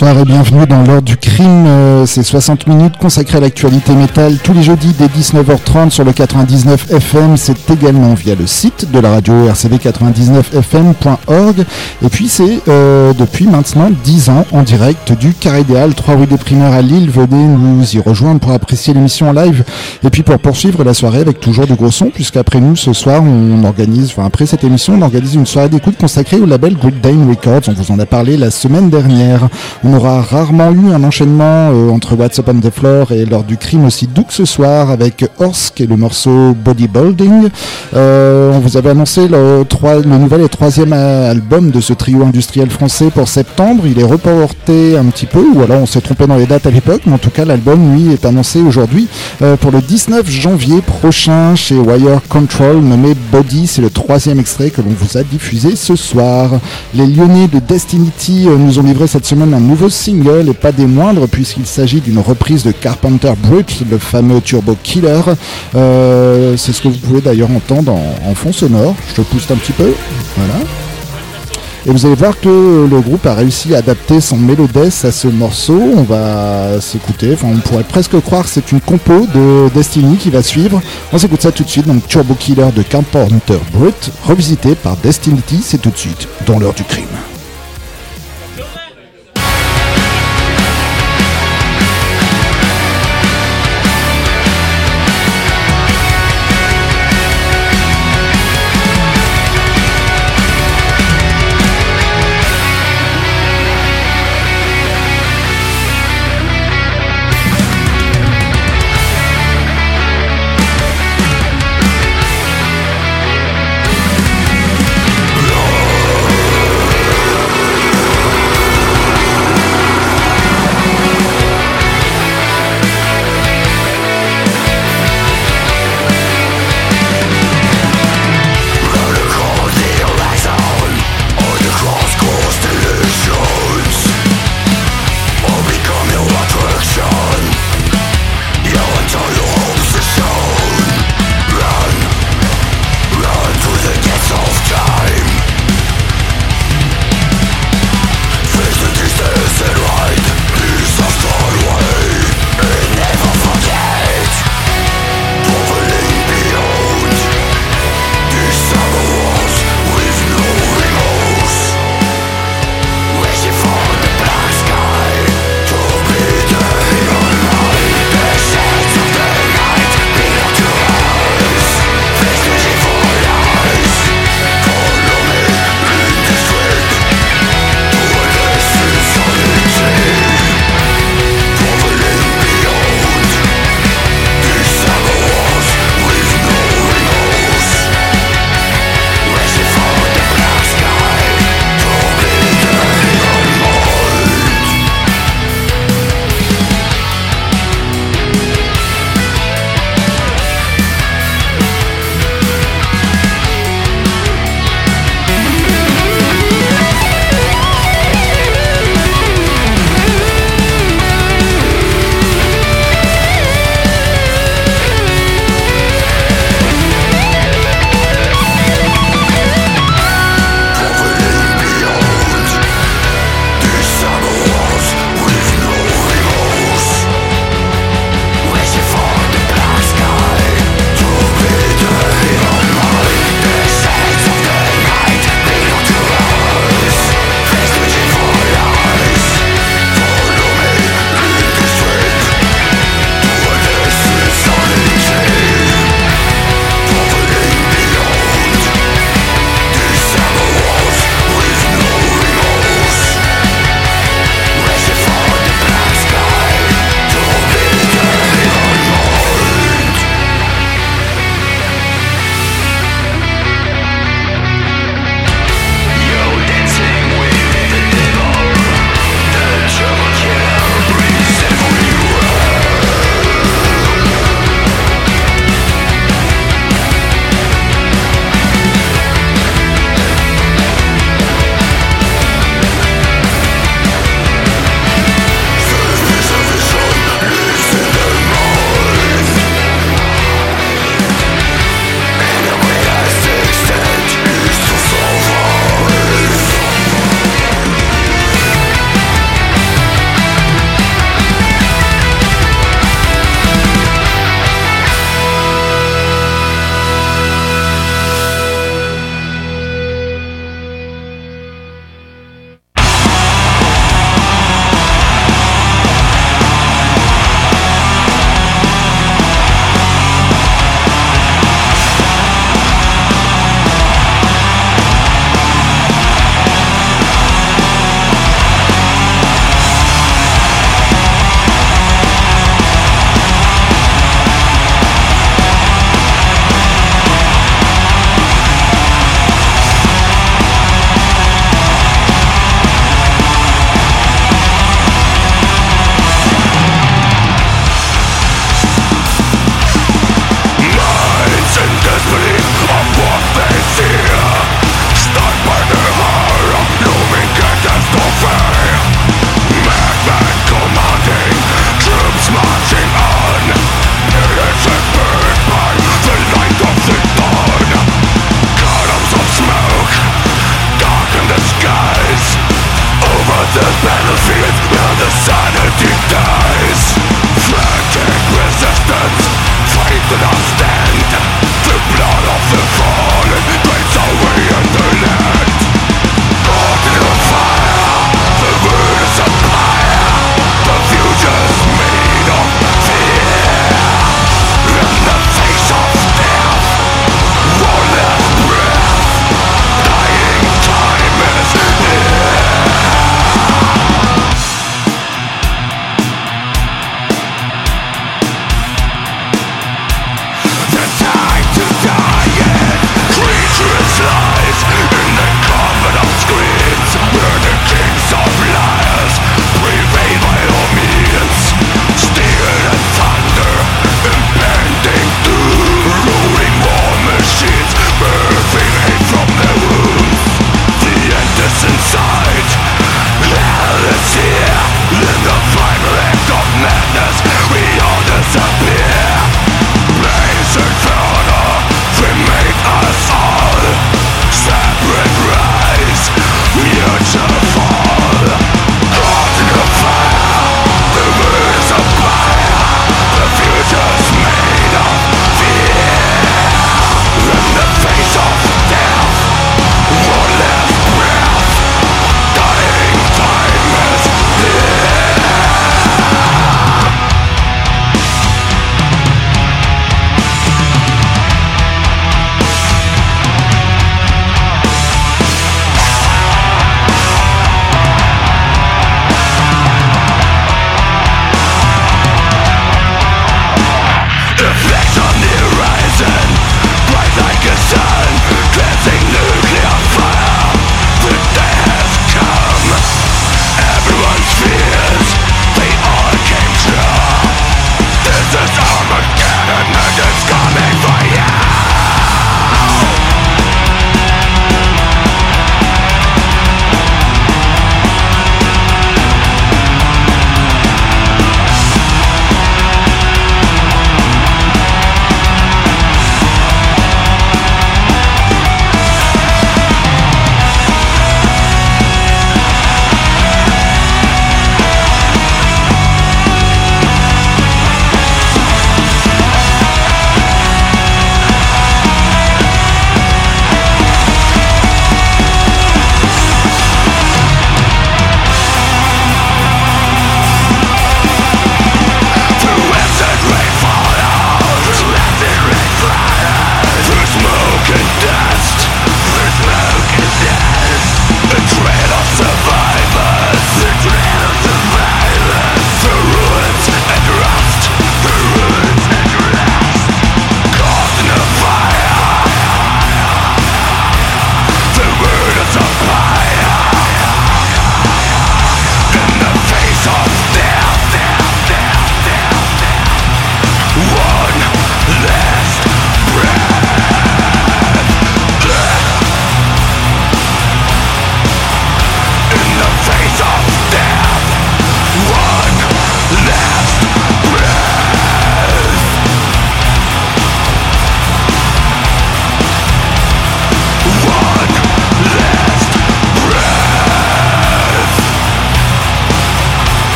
Bonsoir et bienvenue dans l'heure du crime. Euh, c'est 60 minutes consacrées à l'actualité métal tous les jeudis dès 19h30 sur le 99 FM. C'est également via le site de la radio rcv99fm.org. Et puis c'est euh, depuis maintenant 10 ans en direct du Carré des Halles, 3 rue des Primaires à Lille. Venez nous y rejoindre pour apprécier l'émission en live et puis pour poursuivre la soirée avec toujours de gros sons puisqu'après nous ce soir on organise, enfin après cette émission on organise une soirée d'écoute consacrée au label Great Dane Records. On vous en a parlé la semaine dernière. On aura rarement eu un enchaînement euh, entre What's Up on the Floor et lors du crime aussi doux que ce soir avec Horsk et le morceau Bodybuilding. Euh, on vous avait annoncé le, le nouvel et troisième album de ce trio industriel français pour septembre. Il est reporté un petit peu, ou alors on s'est trompé dans les dates à l'époque, mais en tout cas l'album lui est annoncé aujourd'hui euh, pour le 19 janvier prochain chez Wire Control nommé Body. C'est le troisième extrait que l'on vous a diffusé ce soir. Les Lyonnais de Destinity nous ont livré cette semaine un nouveau single et pas des moindres puisqu'il s'agit d'une reprise de Carpenter Brut, le fameux Turbo Killer. Euh, c'est ce que vous pouvez d'ailleurs entendre en, fond sonore. Je pousse un petit peu. Voilà. Et vous allez voir que le groupe a réussi à adapter son mélodesse à ce morceau. On va s'écouter, enfin on pourrait presque croire que c'est une compo de Destiny qui va suivre. On s'écoute ça tout de suite, donc Turbo Killer de Carpenter Brut, revisité par Destiny, c'est tout de suite dans l'heure du crime.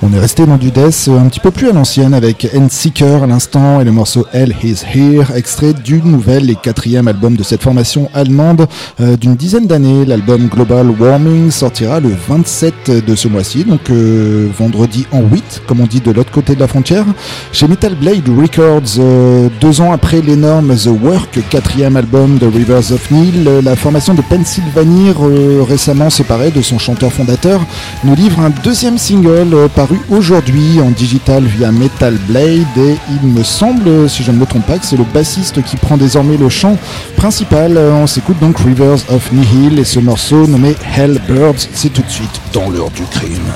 On est resté dans du death un petit peu plus à l'ancienne avec Endseeker à l'instant et le morceau Hell Is Here, extrait du nouvel et quatrième album de cette formation allemande euh, d'une dizaine d'années. L'album Global Warming sortira le 27 de ce mois-ci, donc euh, vendredi en 8, comme on dit de l'autre côté de la frontière, chez Metal Blade Records. Euh, deux ans après l'énorme The Work, quatrième album de Rivers of Nile, la formation de Pennsylvanie, récemment séparée de son chanteur fondateur, nous livre un deuxième single aujourd'hui en digital via Metal Blade et il me semble, si je ne me trompe pas, que c'est le bassiste qui prend désormais le chant principal. On s'écoute donc Rivers of Nihil et ce morceau nommé Hellbirds, c'est tout de suite dans l'heure du crime.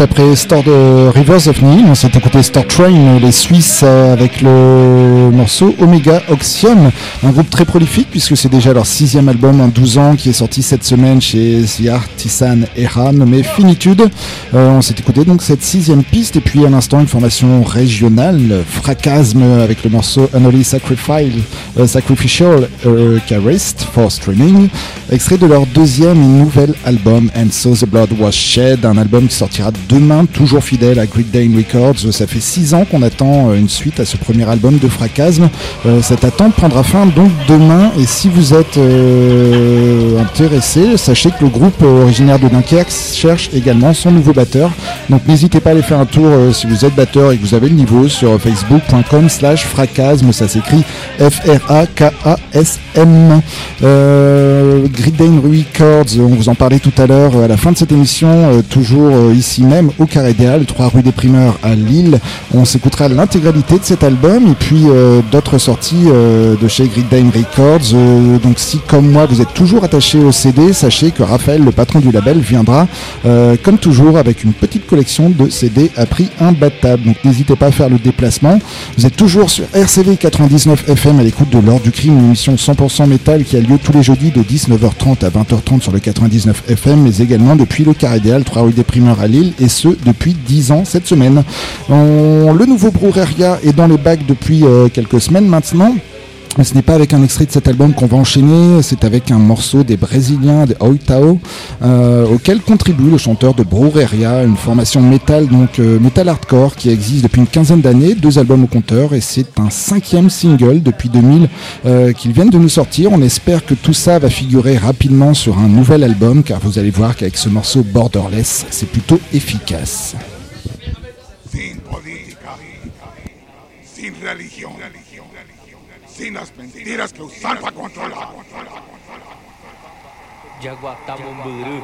Après Star de Rivers of Nile. On s'est écouté Star Train, les Suisses, euh, avec le morceau Omega Oxium, un groupe très prolifique puisque c'est déjà leur sixième album en 12 ans qui est sorti cette semaine chez The Artisan Era, nommé Finitude. Euh, on s'est écouté donc cette sixième piste et puis à l'instant une formation régionale, Fracasme avec le morceau Unholy euh, Sacrificial euh, for Streaming, extrait de leur deuxième nouvel album And So the Blood Was Shed, un album qui sortira demain, toujours fidèle à Great Dane Records. Ça fait six ans qu'on attend une suite à ce premier album de Fracasme. cette attente prendra fin donc demain et si vous êtes intéressé, sachez que le groupe originaire de Dunkerque cherche également son nouveau batteur. Donc n'hésitez pas à aller faire un tour euh, si vous êtes batteur et que vous avez le niveau sur facebook.com slash fracasme, ça s'écrit F-R-A-K-A-S-M. Euh, Records, on vous en parlait tout à l'heure euh, à la fin de cette émission, euh, toujours ici même au Carré Halles, 3 rue des Primeurs à Lille. On s'écoutera l'intégralité de cet album et puis d'autres sorties de chez Grid Records. donc si comme moi vous êtes toujours attaché au CD, sachez que Raphaël, le patron du label, viendra comme toujours avec une petite collection de CD à prix imbattable. Donc n'hésitez pas à faire le déplacement. Vous êtes toujours sur RCV 99 FM à l'écoute de l'Ordre du Crime, une émission 100% métal qui a lieu tous les jeudis de 19h30 à 20h30 sur le 99 FM, mais également depuis le Carré des 3 rue des Primeurs à Lille, et ce depuis 10 ans cette semaine. le nouveau Brouweria est dans les bacs depuis euh, quelques semaines maintenant. Mais ce n'est pas avec un extrait de cet album qu'on va enchaîner, c'est avec un morceau des Brésiliens, des Oitao, euh, auquel contribue le chanteur de Brujeria, une formation metal, donc euh, metal hardcore, qui existe depuis une quinzaine d'années, deux albums au compteur, et c'est un cinquième single depuis 2000 euh, qu'ils viennent de nous sortir. On espère que tout ça va figurer rapidement sur un nouvel album, car vous allez voir qu'avec ce morceau Borderless, c'est plutôt efficace. sin obscenas mentiras que usar para controlar. Jaguatabamburu.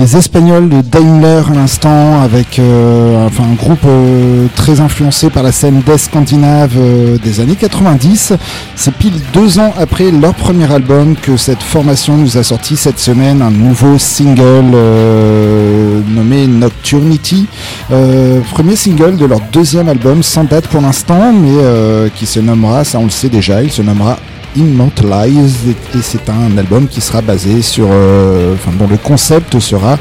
Les Espagnols de Daimler à l'instant, avec euh, un groupe euh, très influencé par la scène death scandinave euh, des années 90. C'est pile deux ans après leur premier album que cette formation nous a sorti cette semaine un nouveau single nommé Nocturnity. premier single de leur deuxième album, sans date pour l'instant, mais qui se nommera, ça on le sait déjà, il se nommera Immortalized et c'est un album qui sera basé sur, euh, enfin dont le concept sera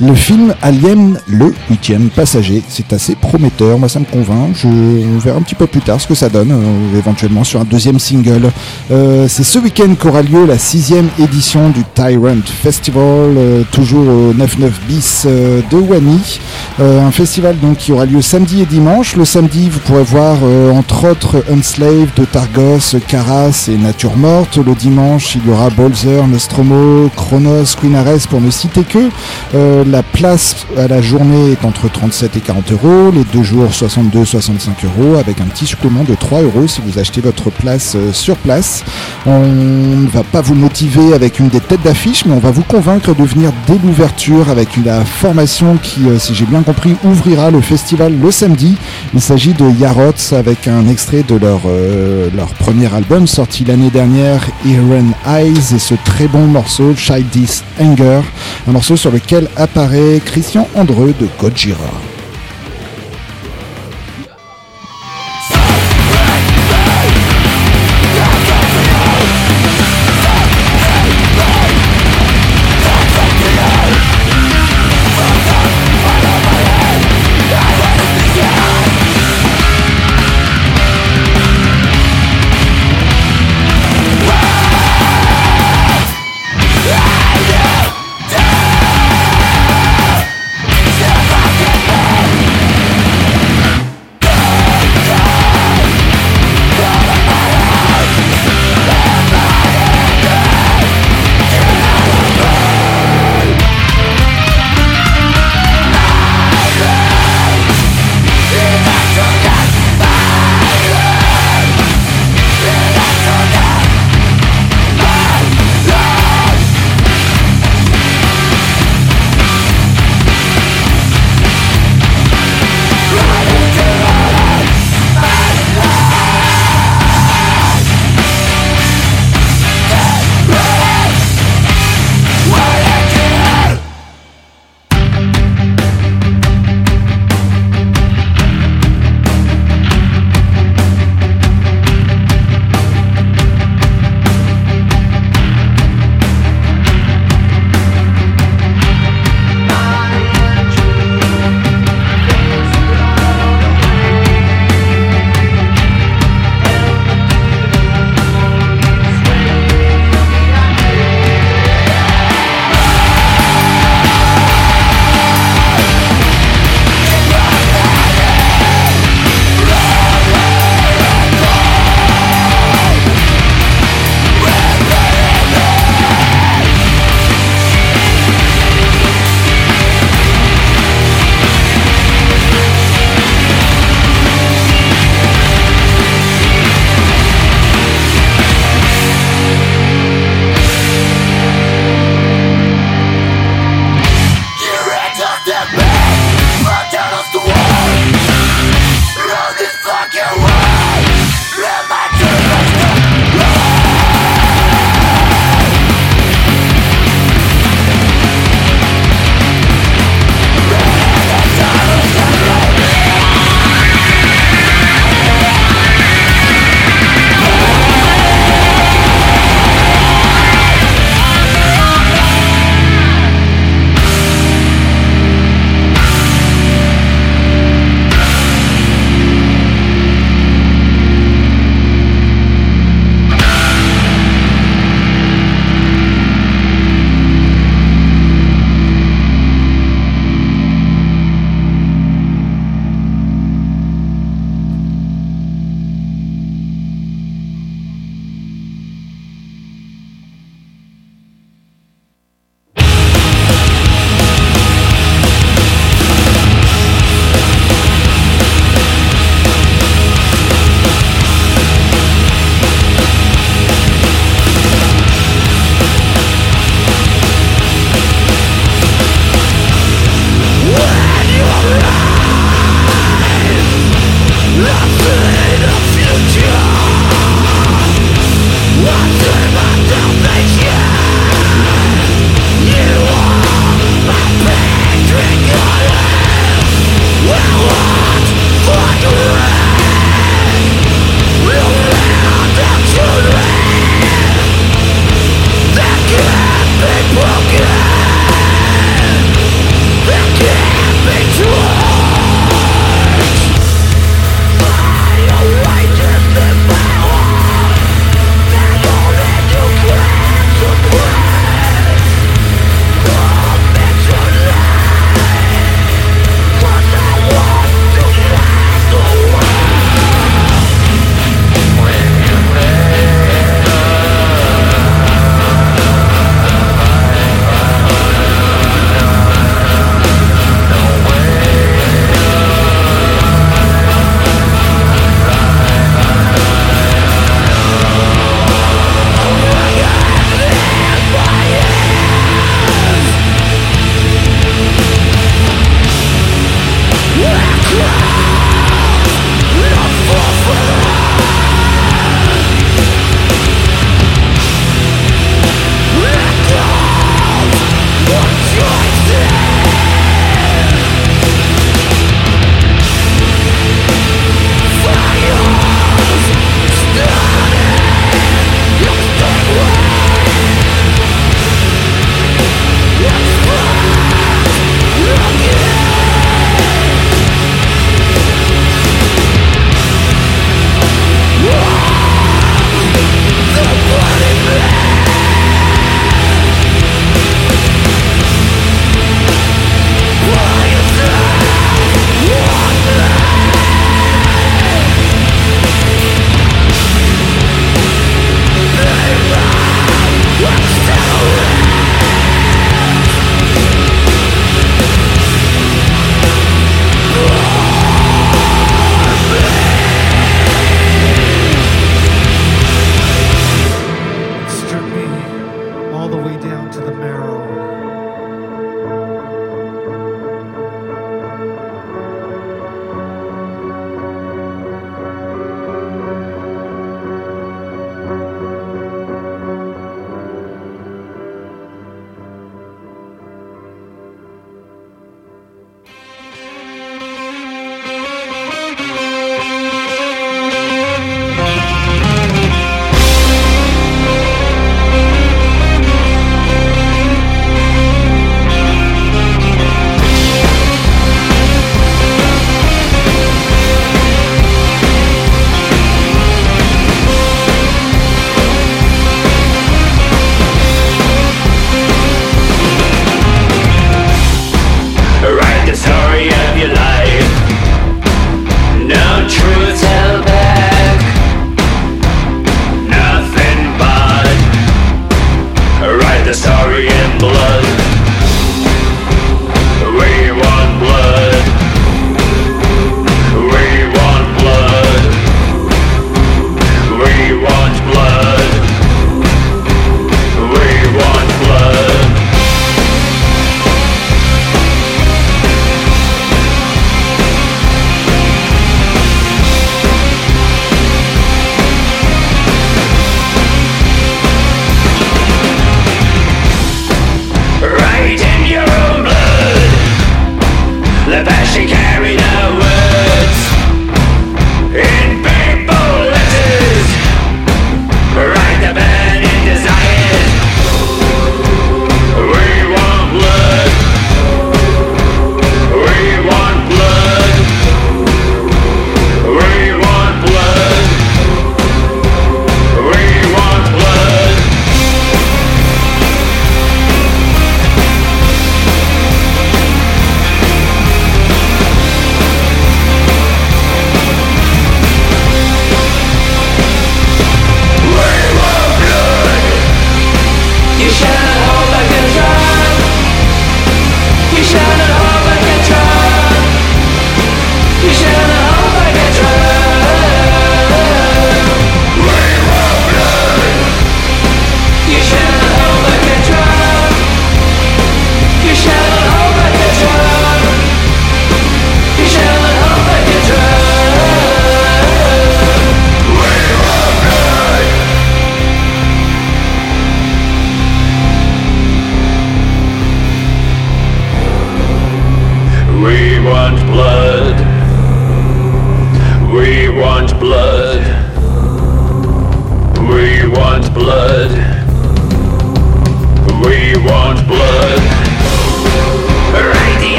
le film Alien, le huitième passager, c'est assez prometteur, moi ça me convainc. Je, on verra un petit peu plus tard ce que ça donne, euh, éventuellement sur un deuxième single. Euh, c'est ce week-end qu'aura lieu la sixième édition du Tyrant Festival, euh, toujours au 99 bis de Wani. un festival donc qui aura lieu samedi et dimanche. Le samedi, vous pourrez voir entre autres Unslaved, Targos, Karas et Nature Morte. Le dimanche, il y aura Bolzer, Nostromo, Chronos, Queen Ares pour ne citer que. La place à la journée est entre 37 et 40 euros, les deux jours 62-65 euros, avec un petit supplément de 3 euros si vous achetez votre place euh, sur place. On ne va pas vous motiver avec une des têtes d'affiche, mais on va vous convaincre de venir dès l'ouverture avec la formation qui, euh, si j'ai bien compris, ouvrira le festival le samedi. Il s'agit de Yarots avec un extrait de leur, euh, leur premier album sorti l'année dernière, Iron Eyes, et ce très bon morceau, Childish Anger, un morceau sur lequel Christian Andreu de Gojira.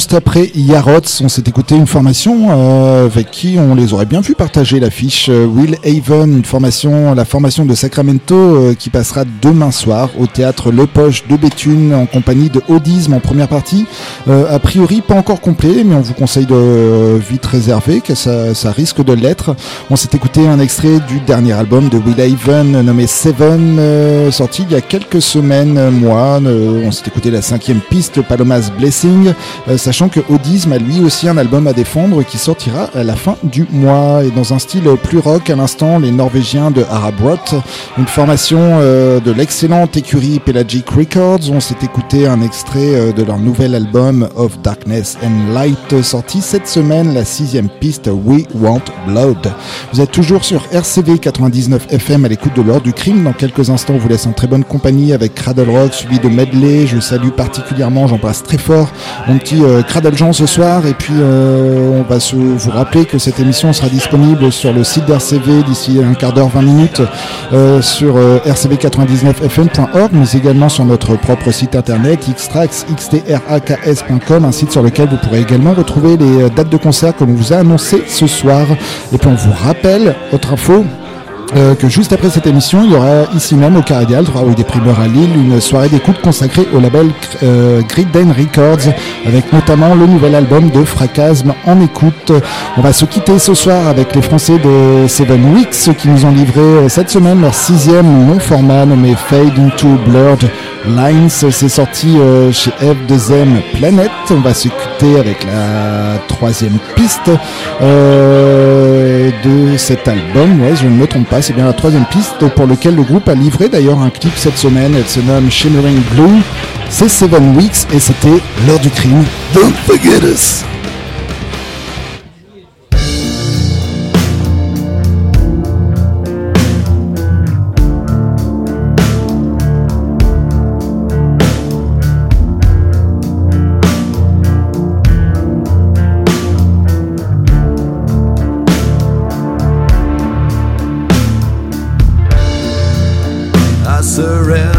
Juste après Yarots, on s'est écouté une formation euh, avec qui on les aurait bien vu partager l'affiche. Euh, Will Haven, une formation, la formation de Sacramento euh, qui passera demain soir au théâtre Le Poche de Béthune en compagnie de Audisme en première partie. a priori pas encore complet, mais on vous conseille de vite réserver, que ça, ça risque de l'être. On s'est écouté un extrait du dernier album de Will Haven nommé Seven, sorti il y a quelques semaines, mois. on s'est écouté la cinquième piste, Palomas Blessing. Sachant que Audisme a lui aussi un album à défendre qui sortira à la fin du mois et dans un style plus rock à l'instant les Norvégiens de Arabrot, une formation euh, de l'excellente écurie Pelagic Records. On s'est écouté un extrait euh, de leur nouvel album Of Darkness and Light sorti cette semaine, la sixième piste We Want Blood. Vous êtes toujours sur RCV 99 FM à l'écoute de l'ordre du crime. Dans quelques instants, on vous laisse en très bonne compagnie avec Cradle Rock suivi de Medley. Je salue particulièrement, j'embrasse très fort mon petit petit euh, ce soir. Et puis euh, on va vous rappeler que cette émission sera disponible sur le site d'RCV d'ici un quart d'heure, 20 minutes euh, sur rcv99fm.org mais également sur notre propre site internet xtrax.xtraks.com un site sur lequel vous pourrez également retrouver les dates de concert que l'on vous a annoncé ce soir. Et puis on vous rappelle, autre info, euh, que juste après cette émission, il y aura ici même au Caradial, rue des primeurs à Lille, une soirée d'écoute consacrée au label euh, Den Records, avec notamment le nouvel album de Fracasme en écoute. On va se quitter ce soir avec les Français de Seven Weeks qui nous ont livré euh, cette semaine leur sixième long format nommé Fade into Blurred Lines. C'est sorti euh, chez F2M Planet. On va se avec la troisième piste de cet album. Ouais, je ne me trompe pas c'est bien la troisième piste pour lequel le groupe a livré d'ailleurs un clip cette semaine. Elle se nomme Shimmering Blue. C'est Seven Weeks et c'était l'heure du crime. Don't forget us! The